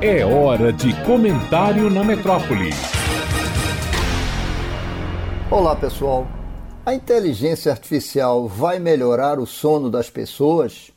É hora de comentário na metrópole. Olá, pessoal. A inteligência artificial vai melhorar o sono das pessoas?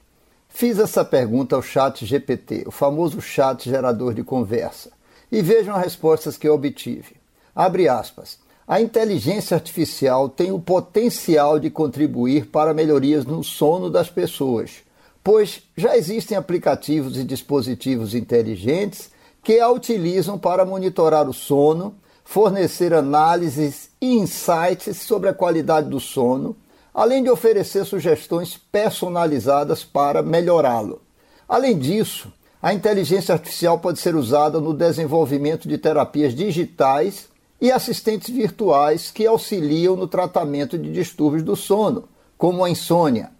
Fiz essa pergunta ao Chat GPT, o famoso chat gerador de conversa, e vejam as respostas que obtive. Abre aspas. A inteligência artificial tem o potencial de contribuir para melhorias no sono das pessoas, pois já existem aplicativos e dispositivos inteligentes que a utilizam para monitorar o sono, fornecer análises e insights sobre a qualidade do sono, além de oferecer sugestões personalizadas para melhorá-lo. Além disso, a inteligência artificial pode ser usada no desenvolvimento de terapias digitais e assistentes virtuais que auxiliam no tratamento de distúrbios do sono, como a insônia.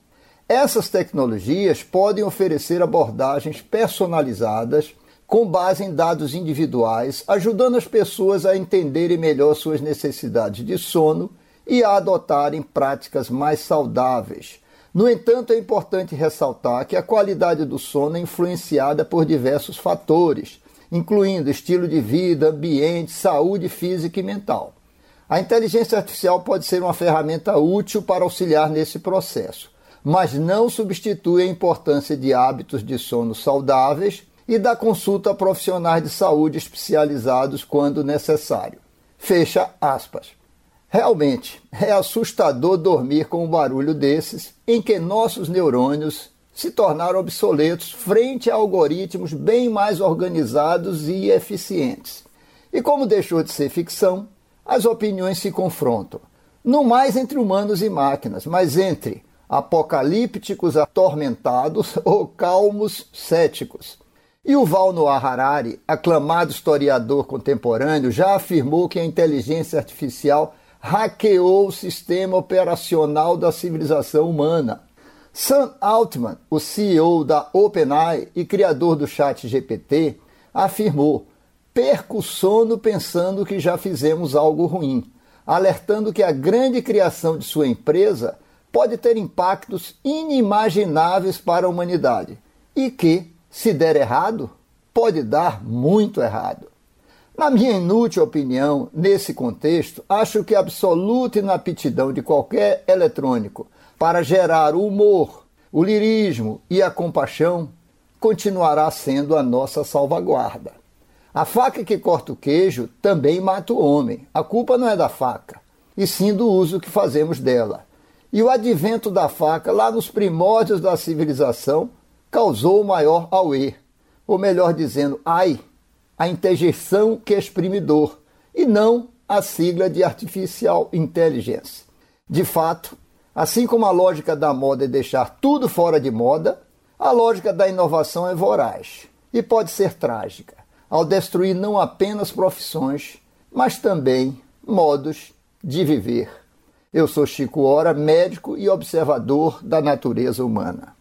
Essas tecnologias podem oferecer abordagens personalizadas com base em dados individuais, ajudando as pessoas a entenderem melhor suas necessidades de sono e a adotarem práticas mais saudáveis. No entanto, é importante ressaltar que a qualidade do sono é influenciada por diversos fatores, incluindo estilo de vida, ambiente, saúde física e mental. A inteligência artificial pode ser uma ferramenta útil para auxiliar nesse processo, mas não substitui a importância de hábitos de sono saudáveis e da consulta a profissionais de saúde especializados quando necessário. Fecha aspas. Realmente, é assustador dormir com um barulho desses em que nossos neurônios se tornaram obsoletos frente a algoritmos bem mais organizados e eficientes. E como deixou de ser ficção, as opiniões se confrontam, não mais entre humanos e máquinas, mas entre apocalípticos atormentados ou calmos céticos. E o Val Noah Harari, aclamado historiador contemporâneo, já afirmou que a inteligência artificial hackeou o sistema operacional da civilização humana Sam Altman, o CEO da OpenAI e criador do Chat GPT, afirmou: perco o sono pensando que já fizemos algo ruim, alertando que a grande criação de sua empresa pode ter impactos inimagináveis para a humanidade e que, se der errado, pode dar muito errado. Na minha inútil opinião, nesse contexto, acho que a absoluta inaptidão de qualquer eletrônico para gerar o humor, o lirismo e a compaixão continuará sendo a nossa salvaguarda. A faca que corta o queijo também mata o homem. A culpa não é da faca, e sim do uso que fazemos dela. E o advento da faca, lá nos primórdios da civilização, causou o maior auê, ou melhor dizendo, ai, a interjeição que exprime dor, e não a sigla de artificial intelligence. De fato, Assim como a lógica da moda é deixar tudo fora de moda, a lógica da inovação é voraz e pode ser trágica, ao destruir não apenas profissões, mas também modos de viver. Eu sou Chico Ora, médico e observador da natureza humana.